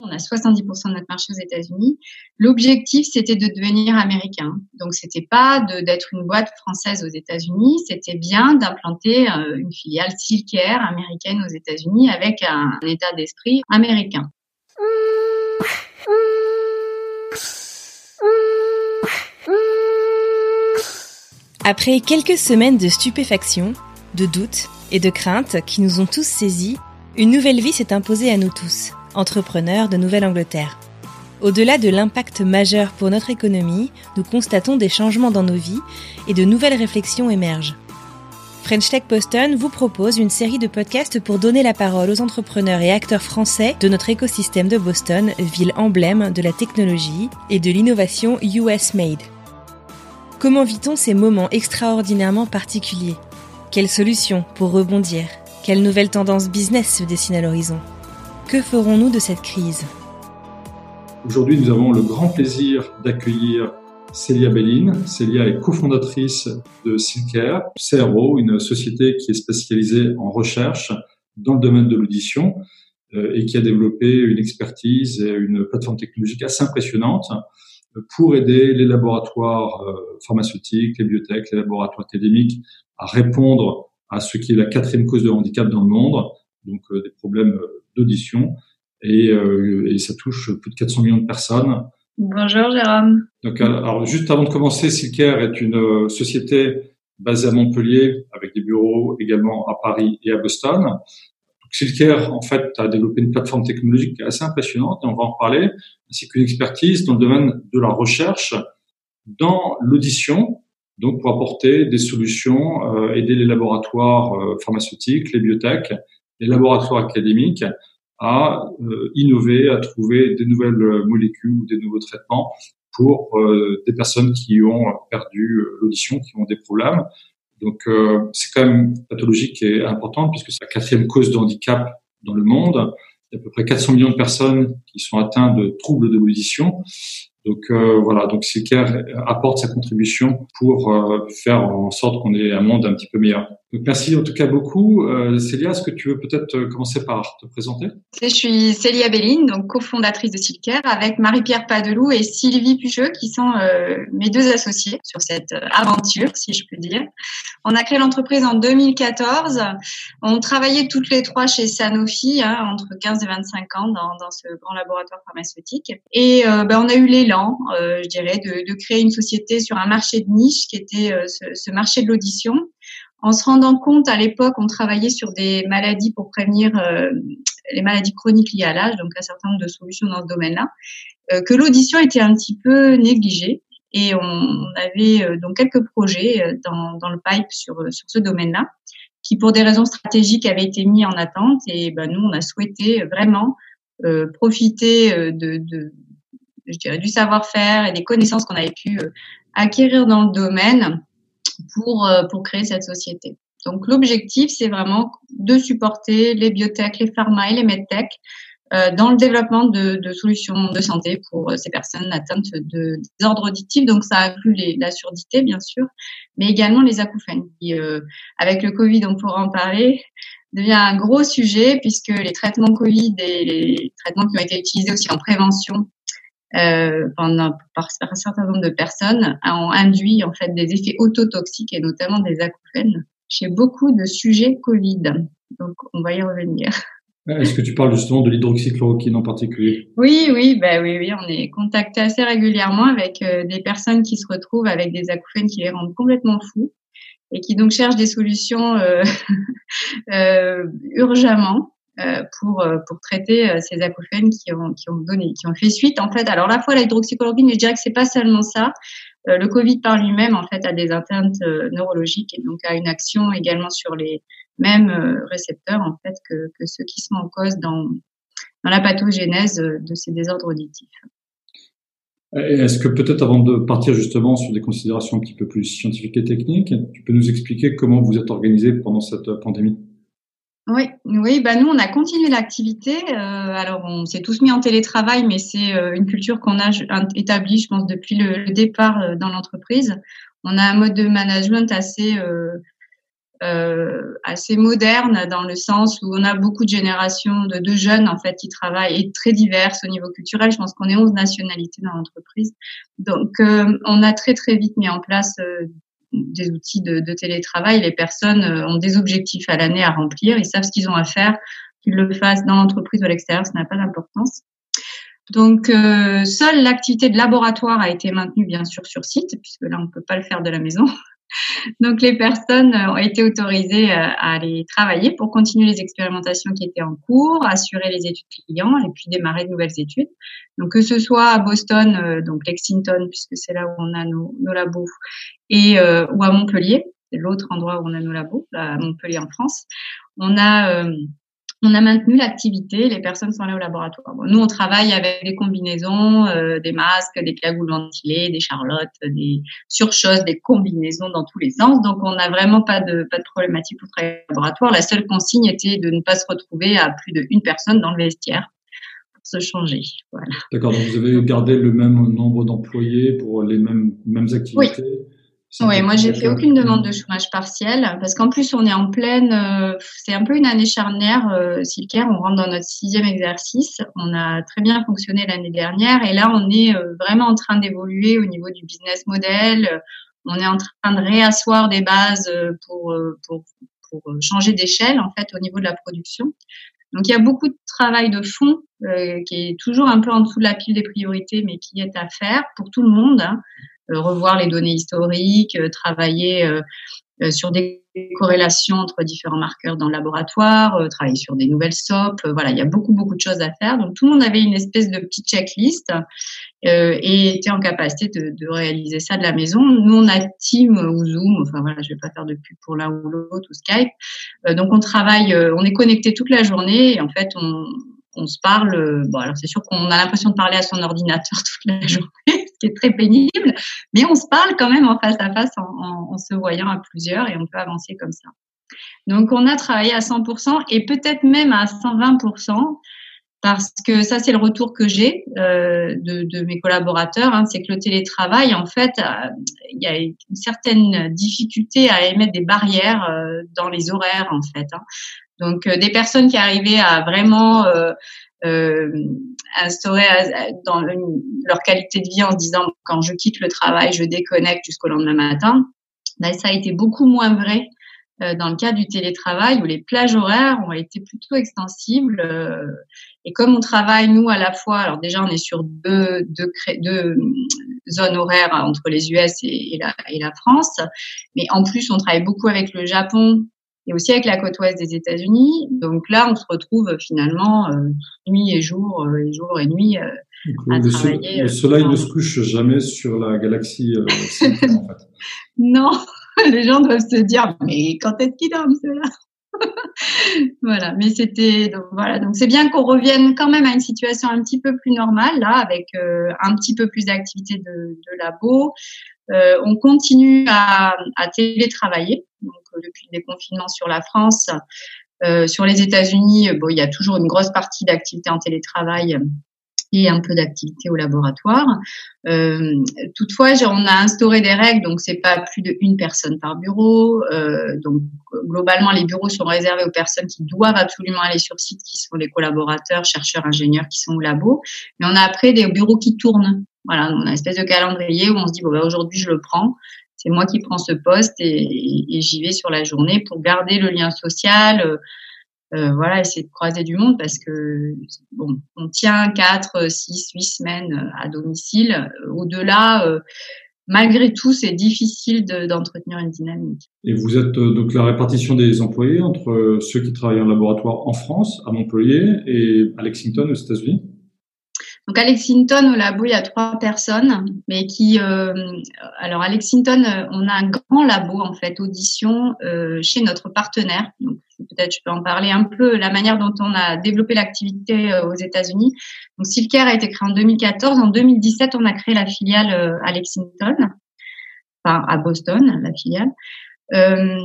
On a 70% de notre marché aux États-Unis. L'objectif, c'était de devenir américain. Donc, c'était pas d'être une boîte française aux États-Unis, c'était bien d'implanter euh, une filiale Silkair américaine aux États-Unis avec un, un état d'esprit américain. Après quelques semaines de stupéfaction, de doute et de crainte qui nous ont tous saisis, une nouvelle vie s'est imposée à nous tous entrepreneurs de Nouvelle-Angleterre. Au-delà de l'impact majeur pour notre économie, nous constatons des changements dans nos vies et de nouvelles réflexions émergent. French Tech Boston vous propose une série de podcasts pour donner la parole aux entrepreneurs et acteurs français de notre écosystème de Boston, ville emblème de la technologie et de l'innovation US Made. Comment vit-on ces moments extraordinairement particuliers? Quelles solutions pour rebondir? Quelles nouvelles tendances business se dessinent à l'horizon? Que ferons-nous de cette crise Aujourd'hui, nous avons le grand plaisir d'accueillir Célia Belline. Célia est cofondatrice de Silker, CRO, une société qui est spécialisée en recherche dans le domaine de l'audition euh, et qui a développé une expertise et une plateforme technologique assez impressionnante pour aider les laboratoires euh, pharmaceutiques, les biotech, les laboratoires académiques à répondre à ce qui est la quatrième cause de handicap dans le monde, donc euh, des problèmes d'audition et, euh, et, ça touche plus de 400 millions de personnes. Bonjour Jérôme. Donc, alors juste avant de commencer, Silker est une euh, société basée à Montpellier avec des bureaux également à Paris et à Boston. Donc, Silker, en fait, a développé une plateforme technologique assez impressionnante, et on va en parler, ainsi qu'une expertise dans le domaine de la recherche dans l'audition, donc pour apporter des solutions, euh, aider les laboratoires euh, pharmaceutiques, les biotech les laboratoires académiques à euh, innover, à trouver des nouvelles molécules ou des nouveaux traitements pour euh, des personnes qui ont perdu euh, l'audition, qui ont des problèmes. Donc c'est quand même une pathologie qui importante puisque c'est la quatrième cause de handicap dans le monde. Il y a à peu près 400 millions de personnes qui sont atteintes de troubles de l'audition. Donc euh, voilà, donc Silker apporte sa contribution pour euh, faire en sorte qu'on ait un monde un petit peu meilleur. Merci en tout cas beaucoup. Euh, Célia, est-ce que tu veux peut-être euh, commencer par te présenter? Je suis Célia Belline, donc cofondatrice de Silker, avec Marie-Pierre Padelou et Sylvie Pucheux, qui sont mes deux associés sur cette aventure, si je peux dire. On a créé l'entreprise en 2014. On travaillait toutes les trois chez Sanofi, hein, entre 15 et 25 ans, dans, ce grand laboratoire pharmaceutique. Et ben, on a eu l'élan euh, je dirais, de, créer une société sur un marché de niche qui était euh, ce, marché de l'audition. En se rendant compte, à l'époque, on travaillait sur des maladies pour prévenir euh, les maladies chroniques liées à l'âge, donc un certain nombre de solutions dans ce domaine-là, que l'audition était un petit peu négligée. Et on, avait donc quelques projets dans, le pipe sur, sur ce domaine-là, qui pour des raisons stratégiques avaient été mis en attente. Et ben, nous, on a souhaité vraiment profiter de, je dirais, du savoir-faire et des connaissances qu'on avait pu euh, acquérir dans le domaine pour, euh, pour créer cette société. Donc l'objectif, c'est vraiment de supporter les biotech, les pharma et les medtech euh, dans le développement de, de, solutions de santé pour ces personnes atteintes de désordres auditifs. Donc ça inclut les, la surdité, bien sûr, mais également les acouphènes. Qui, euh, avec le Covid, on pourra en parler, devient un gros sujet puisque les traitements Covid et les traitements qui ont été utilisés aussi en prévention euh, pendant, par, un certain nombre de personnes ont induit en fait des effets autotoxiques et notamment des acouphènes chez beaucoup de sujets Covid. Donc on va y revenir. Est-ce que tu parles justement de l'hydroxychloroquine en particulier? Oui, oui, bah oui, oui, on est contacté assez régulièrement avec euh, des personnes qui se retrouvent avec des acouphènes qui les rendent complètement fous et qui donc cherchent des solutions euh, euh, urgemment. Euh, pour euh, pour traiter euh, ces acouphènes qui ont qui ont donné qui ont fait suite en fait. Alors la fois l'hydroxychloroquine mais je dirais que c'est pas seulement ça. Le Covid par lui-même en fait a des atteintes neurologiques et donc a une action également sur les mêmes récepteurs en fait que, que ceux qui sont en cause dans dans la pathogénèse de ces désordres auditifs. Est-ce que peut-être avant de partir justement sur des considérations un petit peu plus scientifiques et techniques, tu peux nous expliquer comment vous êtes organisé pendant cette pandémie? Oui, oui, bah nous on a continué l'activité. Euh, alors on s'est tous mis en télétravail, mais c'est euh, une culture qu'on a établie, je pense, depuis le, départ euh, dans l'entreprise. On a un mode de management assez euh, assez moderne dans le sens où on a beaucoup de générations de, de, jeunes en fait qui travaillent et très diverses au niveau culturel. Je pense qu'on est 11 nationalités dans l'entreprise. Donc euh, on a très très vite mis en place euh, des outils de, télétravail. Les personnes euh, ont des objectifs à l'année à remplir. Ils savent ce qu'ils ont à faire. Qu'ils le fassent dans l'entreprise ou à l'extérieur, ça n'a pas d'importance. Donc, euh, seule l'activité de laboratoire a été maintenue, bien sûr, sur site, puisque là, on ne peut pas le faire de la maison. Donc, les personnes ont été autorisées euh, à aller travailler pour continuer les expérimentations qui étaient en cours, assurer les études clients et puis démarrer de nouvelles études. Donc, que ce soit à Boston, euh, donc Lexington, puisque c'est là où on a nos, nos labos, et ou à Montpellier, c'est l'autre endroit où on a nos labos, à Montpellier en France. On a on a maintenu l'activité, les personnes sont allées au laboratoire. nous, on travaille avec des combinaisons, euh, des masques, des cagoules ventilées, des charlottes, des surchoses, des combinaisons dans tous les sens. Donc, on n'a vraiment pas de, pas de problématique pour travailler au laboratoire. La seule consigne était de ne pas se retrouver à plus de une personne dans le vestiaire pour se changer. Voilà. D'accord. Donc, vous avez gardé le même nombre d'employés pour les mêmes, mêmes activités? Oui, moi j'ai fait aucune demande de chômage partiel parce qu'en plus on est en pleine, euh, c'est un peu une année charnière. Euh, Silker, on rentre dans notre sixième exercice. On a très bien fonctionné l'année dernière et là on est euh, vraiment en train d'évoluer au niveau du business model. On est en train de réasseoir des bases pour pour, pour changer d'échelle en fait au niveau de la production. Donc il y a beaucoup de travail de fond qui est toujours un peu en dessous de la pile des priorités, mais qui est à faire pour tout le monde. Hein. Euh, revoir les données historiques, euh, travailler euh, sur des corrélations entre différents marqueurs dans le laboratoire, travailler sur des nouvelles SOP. voilà, il y a beaucoup, beaucoup de choses à faire. Donc, tout le monde avait une espèce de petite checklist et était en capacité de, de, réaliser ça de la maison. Nous, on a Team ou Zoom, enfin voilà, je vais pas faire de pub pour l'un ou l'autre ou Skype. donc, on travaille, on est connecté toute la journée et en fait, on, on se parle. bon, alors c'est sûr qu'on a l'impression de parler à son ordinateur toute la journée c'est très pénible, mais on se parle quand même en face à face en, se voyant à plusieurs et on peut avancer comme ça. Donc on a travaillé à 100% et peut-être même à 120% parce que ça c'est le retour que j'ai euh, de, mes collaborateurs, hein, c'est que le télétravail en fait, euh, il y a une certaine difficulté à émettre des barrières euh, dans les horaires en fait. Hein. Donc des personnes qui arrivaient à vraiment euh, instaurer dans leur qualité de vie en se disant quand je quitte le travail, je déconnecte jusqu'au lendemain matin. Ben, ça a été beaucoup moins vrai euh, dans le cas du télétravail où les plages horaires ont été plutôt extensibles. Euh, et comme on travaille, nous, à la fois, alors déjà, on est sur deux, deux, deux zones horaires entre les US et, la, et la France, mais en plus, on travaille beaucoup avec le Japon et aussi avec la côte ouest des États-Unis. Donc là, on se retrouve finalement euh, nuit et jour, euh, et jour et nuit euh, à le travailler. le soleil ne se couche jamais sur la galaxie. en fait. Non, les gens doivent se dire mais quand est-ce qu'ils dorment ceux-là voilà, mais c'était donc voilà, donc c'est bien qu'on revienne quand même à une situation un petit peu plus normale là, avec un petit peu plus d'activité de, de labo. On continue à, télétravailler, donc euh, depuis le déconfinement sur la France. Euh, sur les États-Unis, bon, il y a toujours une grosse partie d'activité en télétravail et un peu d'activité au laboratoire. Euh, toutefois, on a instauré des règles, donc c'est pas plus de une personne par bureau. Euh, donc globalement, les bureaux sont réservés aux personnes qui doivent absolument aller sur site, qui sont les collaborateurs, chercheurs, ingénieurs qui sont au labo. Mais on a après des bureaux qui tournent. Voilà, on a une espèce de calendrier où on se dit bon bah, aujourd'hui je le prends c'est moi qui prends ce poste et, j'y vais sur la journée pour garder le lien social. Euh, euh, voilà, essayer de croiser du monde parce que bon, on tient 4, 6, 8 semaines à domicile. Au-delà, euh, malgré tout, c'est difficile d'entretenir une dynamique. Et vous êtes donc la répartition des employés entre ceux qui travaillent en laboratoire en France, à Montpellier, et à Lexington aux États-Unis? Donc à Lexington, au labo, il y a trois personnes, mais qui, euh, alors à Lexington, euh, on a un grand labo en fait audition euh, chez notre partenaire. Donc peut-être je peux en parler un peu la manière dont on a développé l'activité aux États-Unis. Donc Silcare a été créé en 2014. En 2017, on a créé la filiale à Lexington, enfin à Boston, la filiale. Euh,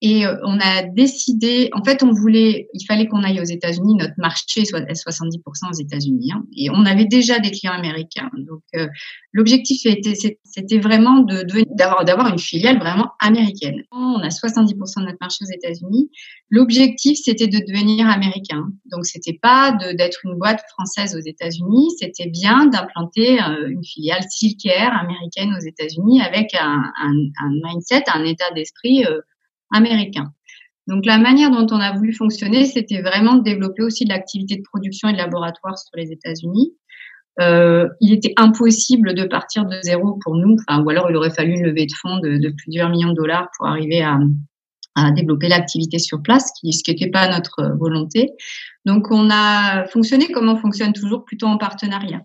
et euh, on a décidé, en fait, on voulait, il fallait qu'on aille aux États-Unis. Notre marché soit à 70% aux États-Unis, hein, et on avait déjà des clients américains. Donc, euh, l'objectif c'était vraiment de d'avoir d'avoir une filiale vraiment américaine. On a 70% de notre marché aux États-Unis. L'objectif c'était de devenir américain. Donc, c'était pas d'être une boîte française aux États-Unis, c'était bien d'implanter une filiale Silkair américaine aux États-Unis avec un, un, un mindset, un état d'esprit euh, américain. Donc la manière dont on a voulu fonctionner, c'était vraiment de développer aussi de l'activité de production et de laboratoire sur les États-Unis. Euh, il était impossible de partir de zéro pour nous, ou alors il aurait fallu une levée de fonds de, plusieurs millions de dollars pour arriver à, développer l'activité sur place, ce qui n'était pas notre volonté. Donc on a fonctionné comme on fonctionne toujours, plutôt en partenariat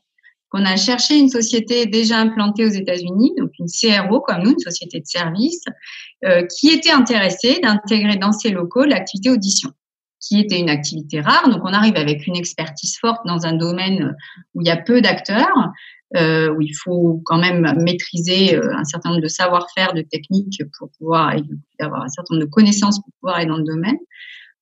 qu'on a cherché une société déjà implantée aux États-Unis, donc une CRO comme nous, une société de service, euh, qui était intéressée d'intégrer dans ses locaux l'activité audition, qui était une activité rare. Donc on arrive avec une expertise forte dans un domaine où il y a peu d'acteurs, euh, où il faut quand même maîtriser euh, un certain nombre de savoir-faire, de techniques pour pouvoir avoir un certain nombre de connaissances pour pouvoir aller dans le domaine.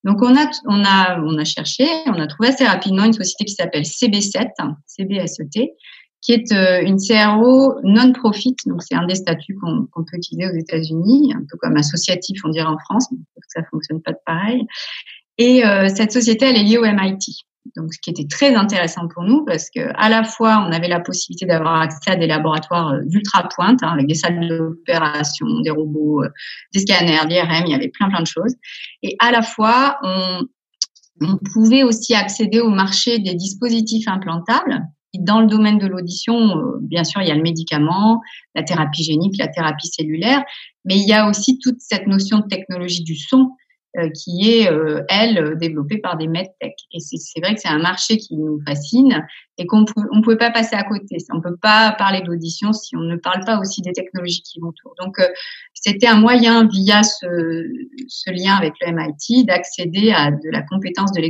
Donc on a, on a, on a cherché, on a trouvé assez rapidement une société qui s'appelle CB7, CBSET, qui est euh, une CRO non-profit. Donc c'est un des statuts qu'on peut utiliser aux États-Unis, un peu comme associatif, on dirait en France, mais ça fonctionne pas de pareil. Et euh, cette société, elle est liée au MIT donc ce qui était très intéressant pour nous parce que à la fois on avait la possibilité d'avoir accès à des laboratoires euh, d'ultra pointe hein, avec des salles d'opération, des robots, euh, des scanners, l'IRM, il y avait plein plein de choses. Et à la fois on, pouvait aussi accéder au marché des dispositifs implantables. Dans le domaine de l'audition, euh, bien sûr, il y a le médicament, la thérapie génique, la thérapie cellulaire, mais il y a aussi toute cette notion de technologie du son qui est, euh, elle, développée par des medtech. Et c'est vrai que c'est un marché qui nous fascine et qu'on ne pouvait pas passer à côté. On ne peut pas parler d'audition si on ne parle pas aussi des technologies qui vont autour. Donc, euh, c'était un moyen, via ce, ce, lien avec le MIT, d'accéder à de la compétence, de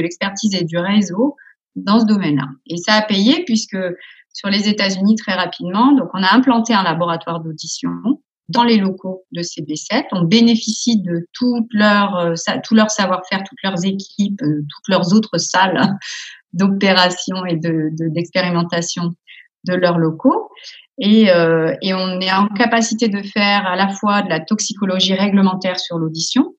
l'expertise et du réseau dans ce domaine-là. Et ça a payé puisque sur les États-Unis, très rapidement, donc on a implanté un laboratoire d'audition dans les locaux de CB7. On bénéficie de tout leur, euh, tout leur savoir-faire, toutes leurs équipes, euh, toutes leurs autres salles d'opération et de, d'expérimentation de, leurs locaux. Et, euh, et on est en capacité de faire à la fois de la toxicologie réglementaire sur l'audition.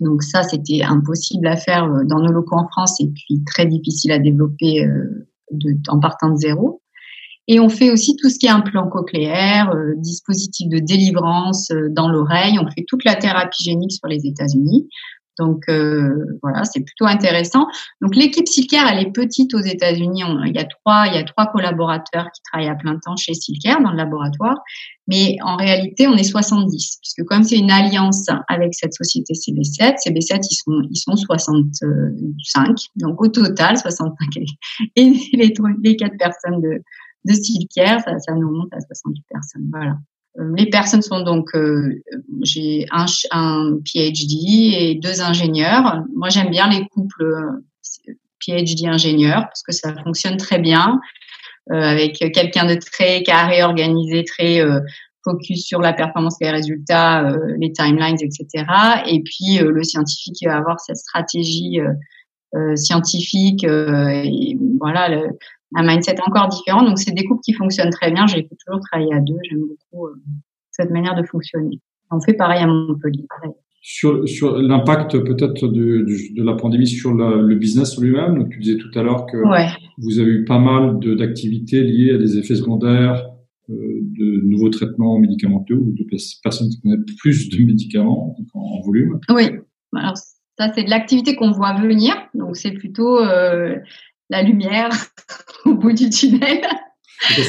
Donc ça, c'était impossible à faire dans nos locaux en France et puis très difficile à développer de, en partant de zéro. Et on fait aussi tout ce qui est implant cochléaire, euh, dispositif de délivrance euh, dans l'oreille. On fait toute la thérapie génique sur les États-Unis. Donc euh, voilà, c'est plutôt intéressant. Donc l'équipe Silcare, elle est petite aux États-Unis. Il y a trois, il y a trois collaborateurs qui travaillent à plein temps chez Silcare dans le laboratoire. Mais en réalité, on est 70 puisque comme c'est une alliance avec cette société CB7, CB7 ils sont ils sont 65. Donc au total 65 et les, les quatre personnes de de Silkière, ça, ça nous monte à 68 personnes. Voilà. Euh, les personnes sont donc, euh, j'ai un, un, PhD et deux ingénieurs. Moi, j'aime bien les couples euh, PhD ingénieurs parce que ça fonctionne très bien avec quelqu'un de très carré, organisé, très focus sur la performance, les résultats, les timelines, etc. Et puis le scientifique qui va avoir cette stratégie scientifique et voilà le, un mindset encore différent. Donc, c'est des couples qui fonctionnent très bien. J'ai toujours travailler à deux. J'aime beaucoup euh, cette manière de fonctionner. On fait pareil à Montpellier. Sur, sur l'impact peut-être de, de, la pandémie sur le business lui-même, donc tu disais tout à l'heure que vous avez eu pas mal d'activités liées à des effets secondaires, euh, de nouveaux traitements médicamenteux ou de personnes qui connaissent plus de médicaments en, volume. Oui, alors ça c'est de l'activité qu'on voit venir, donc c'est plutôt euh, la lumière au bout du tunnel.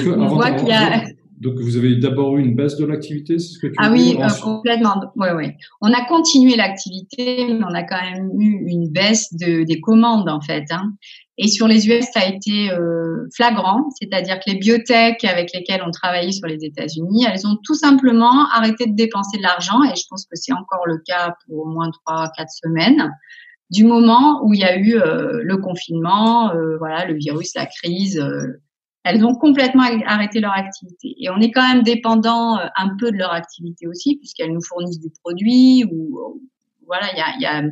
on voit qu'il y a... Donc, vous avez d'abord eu une baisse de l'activité, c'est ce que tu Ah oui, euh, complètement. Ouais, ouais. On a continué l'activité, mais on a quand même eu une baisse de, des commandes, en fait. Hein. Et sur les US, ça a été euh, flagrant, c'est-à-dire que les biotech avec lesquelles on travaillait sur les États-Unis, elles ont tout simplement arrêté de dépenser de l'argent, et je pense que c'est encore le cas pour au moins trois, quatre semaines du moment où il y a eu euh, le confinement, euh, voilà, le virus, la crise, euh, elles ont complètement arrêté leur activité. Et on est quand même dépendant un peu de leur activité aussi, puisqu'elles nous fournissent du produit ou voilà, il y a, y a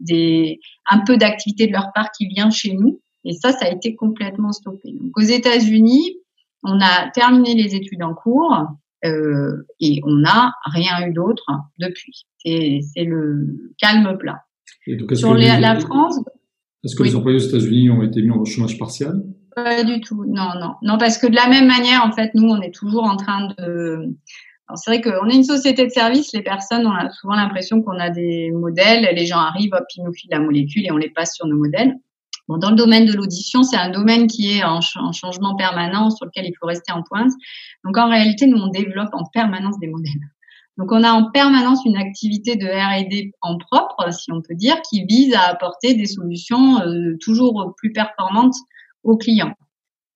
des, un peu d'activité de leur part qui vient chez nous. Et ça, ça a été complètement stoppé. Donc, aux États-Unis, on a terminé les études en cours euh, et on n'a rien eu d'autre depuis. C'est le calme plat. Sur la France. Est-ce que les employés aux États-Unis ont été mis en chômage partiel? Pas du tout. Non, non, non, parce que de la même manière, en fait, nous, on est toujours en train de c'est vrai qu'on est une société de service, les personnes ont souvent l'impression qu'on a des modèles, les gens arrivent, hop, ils nous filent la molécule et on les passe sur nos modèles. Bon, dans le domaine de l'audition, c'est un domaine qui est en, changement permanent, sur lequel il faut rester en pointe. Donc en réalité, nous, on développe en permanence des modèles. Donc on a en permanence une activité de R&D en propre, si on peut dire, qui vise à apporter des solutions euh, toujours plus performantes aux clients.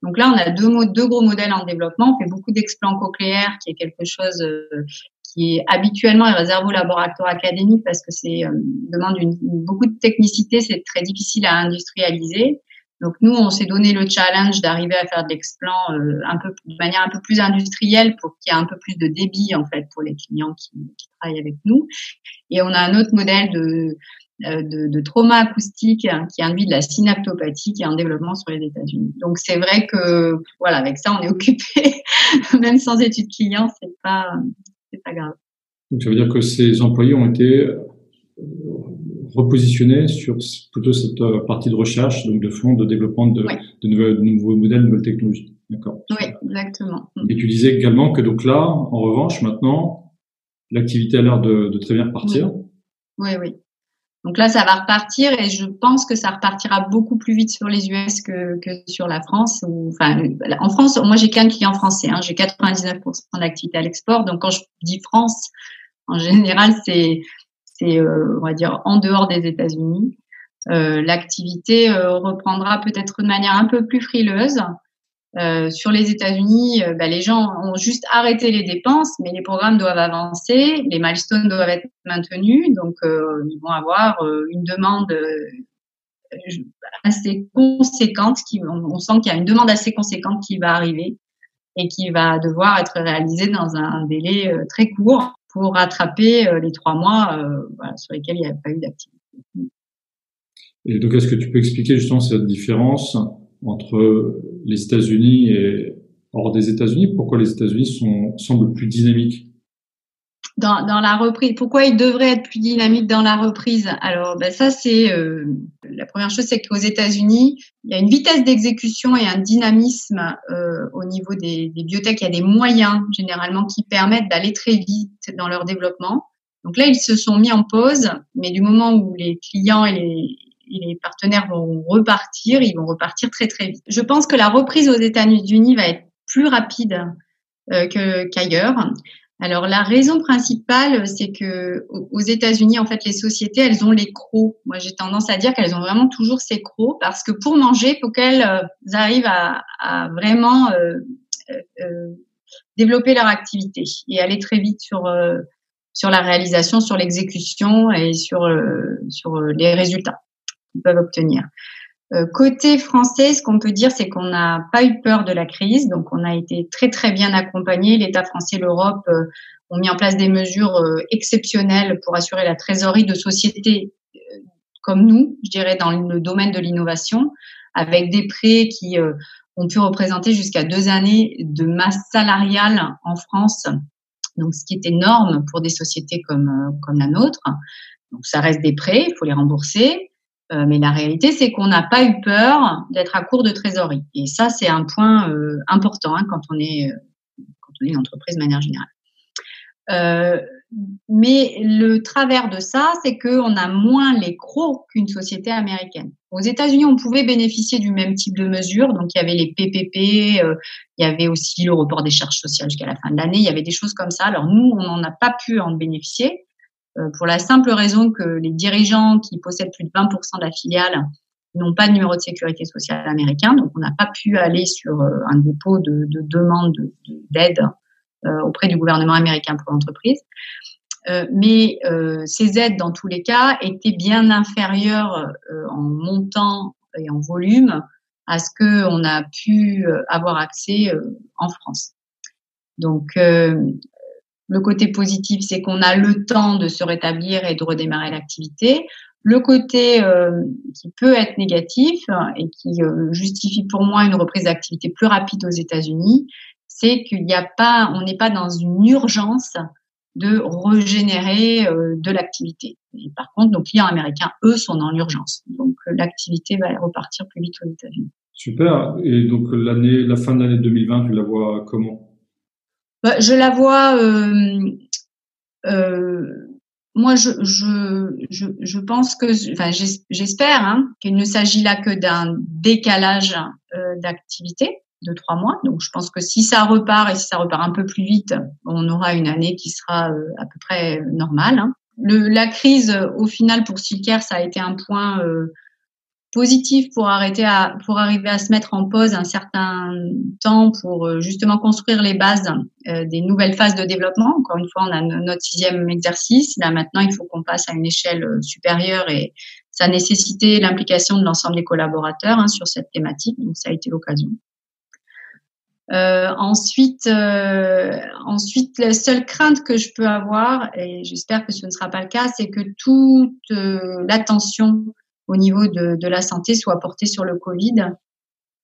Donc là, on a deux, deux gros modèles en développement. On fait beaucoup d'explants cochléaires, qui est quelque chose euh, qui est habituellement réservé aux laboratoires académiques parce que c'est euh, demande beaucoup de technicité, c'est très difficile à industrialiser. Donc nous, on s'est donné le challenge d'arriver à faire de l'explant euh, un peu de manière un peu plus industrielle pour qu'il y ait un peu plus de débit en fait pour les clients qui, qui travaillent avec nous. Et on a un autre modèle de euh, de, de, trauma acoustique hein, qui induit de la synaptopathie qui est en développement sur les États-Unis. Donc c'est vrai que voilà, avec ça on est occupé, même sans études clients, c'est pas c'est pas grave. Donc ça veut dire que ces employés ont été repositionnés sur plutôt cette euh, partie de recherche, donc de fonds de développement de, de, de nouveaux modèles, de nouvelles technologies. D'accord. Oui, exactement. Et tu disais également que donc là, en revanche, maintenant, l'activité a l'air de, de très bien repartir. Oui, oui. Donc là, ça va repartir et je pense que ça repartira beaucoup plus vite sur les US que, que sur la France. enfin, en France, moi, j'ai qu'un client français. Hein, j'ai 99% d'activité à l'export. Donc quand je dis France, en général, c'est c'est euh, on va dire en dehors des États-Unis. Euh, L'activité euh, reprendra peut-être de manière un peu plus frileuse. Sur les États-Unis, bah, les gens ont juste arrêté les dépenses, mais les programmes doivent avancer, les milestones doivent être maintenus, donc ils vont avoir une demande assez conséquente. On, sent qu'il y a une demande assez conséquente qui va arriver et qui va devoir être réalisée dans un délai très court pour rattraper les trois mois voilà, sur lesquels il n'y a pas eu d'activité. Et donc, est-ce que tu peux expliquer justement cette différence entre les États-Unis et hors des États-Unis? Pourquoi les États-Unis sont, semblent plus dynamiques? Dans, dans, la reprise. Pourquoi ils devraient être plus dynamiques dans la reprise? Alors, ben ça, c'est euh, la première chose, c'est qu'aux États-Unis, il y a une vitesse d'exécution et un dynamisme euh, au niveau des, des biotech. Il y a des moyens généralement qui permettent d'aller très vite dans leur développement. Donc là, ils se sont mis en pause, mais du moment où les clients et les, les partenaires vont repartir, ils vont repartir très très vite. Je pense que la reprise aux États-Unis va être plus rapide euh, qu'ailleurs. Alors la raison principale, c'est que aux États-Unis, en fait, les sociétés, elles ont les crocs. Moi, j'ai tendance à dire qu'elles ont vraiment toujours ces crocs parce que pour manger, faut qu'elles euh, arrivent à, vraiment euh, euh, développer leur activité et aller très vite sur sur la réalisation, sur l'exécution et sur sur les résultats peuvent obtenir. Euh, côté français, ce qu'on peut dire, c'est qu'on n'a pas eu peur de la crise, donc on a été très très bien accompagné. L'État français, l'Europe euh, ont mis en place des mesures euh, exceptionnelles pour assurer la trésorerie de sociétés comme nous, je dirais dans le domaine de l'innovation, avec des prêts qui ont pu représenter jusqu'à deux années de masse salariale en France, donc ce qui est énorme pour des sociétés comme comme la nôtre. Donc ça reste des prêts, il faut les rembourser. Euh, mais la réalité, c'est qu'on n'a pas eu peur d'être à court de trésorerie. Et ça, c'est un point euh, important hein, quand, on est, euh, quand on est une entreprise de manière générale. mais le travers de ça, c'est qu'on a moins les crocs qu'une société américaine. Aux États-Unis, on pouvait bénéficier du même type de mesures. Donc, il y avait les PPP, il y avait aussi le report des charges sociales jusqu'à la fin de l'année. Il y avait des choses comme ça. Alors, nous, on n'en a pas pu en bénéficier. Euh, pour la simple raison que les dirigeants qui possèdent plus de 20% de la filiale n'ont pas de numéro de sécurité sociale américain, donc on n'a pas pu aller sur euh, un dépôt de, de demande d'aide euh, auprès du gouvernement américain pour l'entreprise. mais ces aides, dans tous les cas, étaient bien inférieures en montant et en volume à ce que on a pu avoir accès en France. Donc le côté positif, c'est qu'on a le temps de se rétablir et de redémarrer l'activité. Le côté euh, qui peut être négatif et qui euh, justifie pour moi une reprise d'activité plus rapide aux États-Unis, c'est qu'il n'y a pas, on n'est pas dans une urgence de régénérer euh, de l'activité. par contre, nos clients américains, eux, sont dans l'urgence. Donc l'activité va repartir plus vite aux États-Unis. Super. Et donc l'année, la fin de l'année 2020, tu la vois comment? Bah, Je la vois. Euh, moi, je, je, je, je, pense que, enfin, j'espère hein, qu'il ne s'agit là que d'un décalage euh, d'activité de trois mois. Donc, je pense que si ça repart et si ça repart un peu plus vite, on aura une année qui sera euh, à peu près normale. Hein. Le, la crise, au final, pour Silker, ça a été un point euh, positif pour arrêter à, pour arriver à se mettre en pause un certain temps pour euh, justement construire les bases euh, des nouvelles phases de développement. Encore une fois, on a notre sixième exercice. Là maintenant, il faut qu'on passe à une échelle euh, supérieure et ça a nécessité l'implication de l'ensemble des collaborateurs hein, sur cette thématique. Donc ça a été l'occasion. Euh, ensuite, ensuite, la seule crainte que je peux avoir, et j'espère que ce ne sera pas le cas, c'est que toute l'attention au niveau de, la santé soit porté sur le Covid.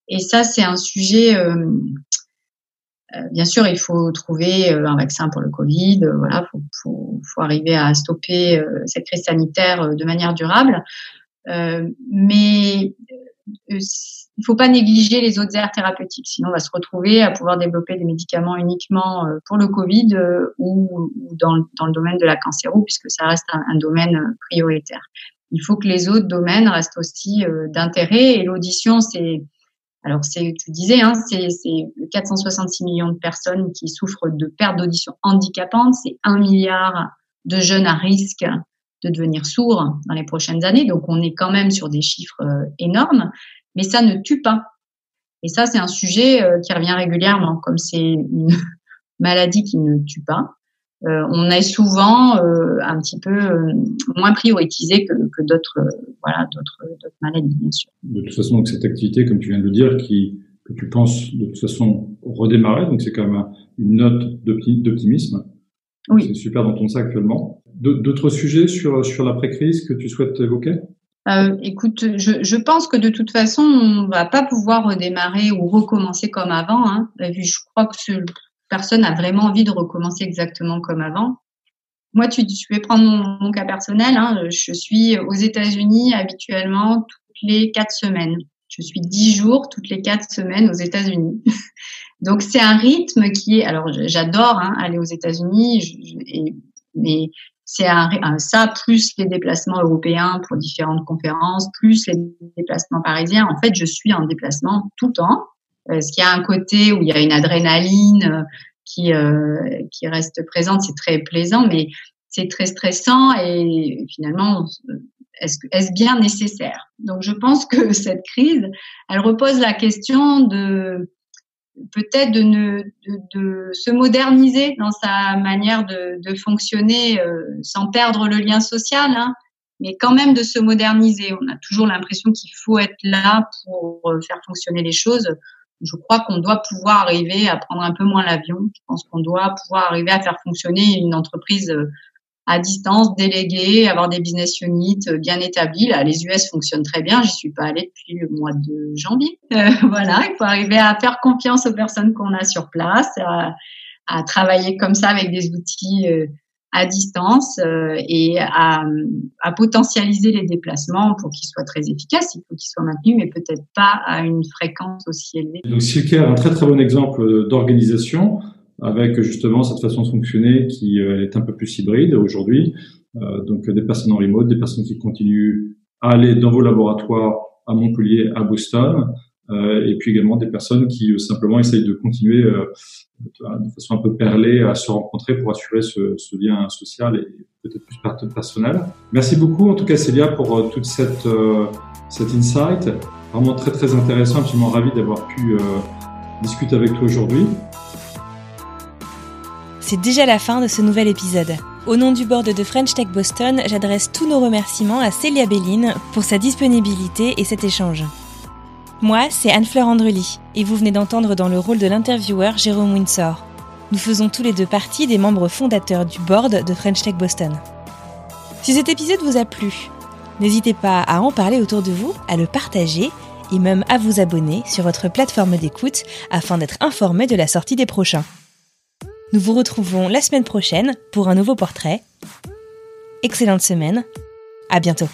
Et ça, c'est un sujet. Euh, euh, bien sûr, il faut trouver euh, un vaccin pour le Covid. voilà, faut, faut, arriver à stopper cette crise sanitaire de manière durable. mais il faut pas négliger les autres aires thérapeutiques, sinon on va se retrouver à pouvoir développer des médicaments uniquement pour le Covid ou, dans, dans, le domaine de la cancéro, puisque ça reste un domaine prioritaire il faut que les autres domaines restent aussi euh, d'intérêt. Et l'audition, c'est, alors c'est, tu disais, hein, c'est, 466 millions de personnes qui souffrent de perte d'audition handicapante. C'est un milliard de jeunes à risque de devenir sourds dans les prochaines années. Donc on est quand même sur des chiffres euh, énormes, mais ça ne tue pas. Et ça, c'est un sujet euh, qui revient régulièrement, comme c'est une maladie qui ne tue pas. Euh, on est souvent euh, un petit peu euh, moins prioritisé que, que d'autres voilà d'autres maladies bien sûr. De toute façon, donc cette activité, comme tu viens de le dire, qui que tu penses de toute façon redémarrer, donc c'est quand même une note d'optimisme. Oui. C'est super dans ton sac actuellement. D'autres sujets sur sur l'après-crise que tu souhaites évoquer? Euh, écoute, je, je, pense que de toute façon, on va pas pouvoir redémarrer ou recommencer comme avant. Hein. Je crois que ce, personne n'a vraiment envie de recommencer exactement comme avant. Moi, tu, tu vais prendre mon, cas personnel. Hein, je suis aux États-Unis habituellement toutes les quatre semaines. Je suis dix jours toutes les quatre semaines aux États-Unis. Donc c'est un rythme qui est. Alors j'adore hein, aller aux États-Unis, mais c'est un, ça plus les déplacements européens pour différentes conférences, plus les déplacements parisiens. En fait, je suis en déplacement tout le temps. Euh, ce qui a un côté où il y a une adrénaline euh, qui, euh, qui reste présente, c'est très plaisant, mais c'est très stressant et finalement, est-ce est bien nécessaire? Donc, je pense que cette crise, elle repose la question de peut-être de, ne, de, se moderniser dans sa manière de, de fonctionner sans perdre le lien social, hein, mais quand même de se moderniser. On a toujours l'impression qu'il faut être là pour faire fonctionner les choses je crois qu'on doit pouvoir arriver à prendre un peu moins l'avion. Je pense qu'on doit pouvoir arriver à faire fonctionner une entreprise euh, à distance, déléguée, avoir des business units euh, bien établis. Là, les US fonctionnent très bien. J'y suis pas allée depuis le mois de janvier. Euh, voilà, il faut arriver à faire confiance aux personnes qu'on a sur place, à, à, travailler comme ça avec des outils à distance euh, et à, à, potentialiser les déplacements pour qu'ils soient très efficaces. Il faut qu'ils soient maintenus, mais peut-être pas à une fréquence aussi élevée. Donc Silker un très très bon exemple d'organisation avec justement cette façon de fonctionner qui euh, est un peu plus hybride aujourd'hui. Euh, donc des personnes en remote, des personnes qui continuent à aller dans vos laboratoires à Montpellier, à Boston, et puis également des personnes qui euh, simplement essayent de continuer euh, de façon un peu perlée à se rencontrer pour assurer ce, lien social et peut-être plus personnel. Merci beaucoup en tout cas Célia pour toute cette cet insight, vraiment très très intéressant, absolument ravi d'avoir pu discuter avec toi aujourd'hui. C'est déjà la fin de ce nouvel épisode. Au nom du board de French Tech Boston, j'adresse tous nos remerciements à Célia Belline pour sa disponibilité et cet échange. Moi, c'est Anne-Fleur Andrely, et vous venez d'entendre dans le rôle de l'intervieweur Jérôme Windsor. Nous faisons tous les deux partie des membres fondateurs du board de French Tech Boston. Si cet épisode vous a plu, n'hésitez pas à en parler autour de vous, à le partager et même à vous abonner sur votre plateforme d'écoute afin d'être informé de la sortie des prochains. Nous vous retrouvons la semaine prochaine pour un nouveau portrait. Excellente semaine, à bientôt.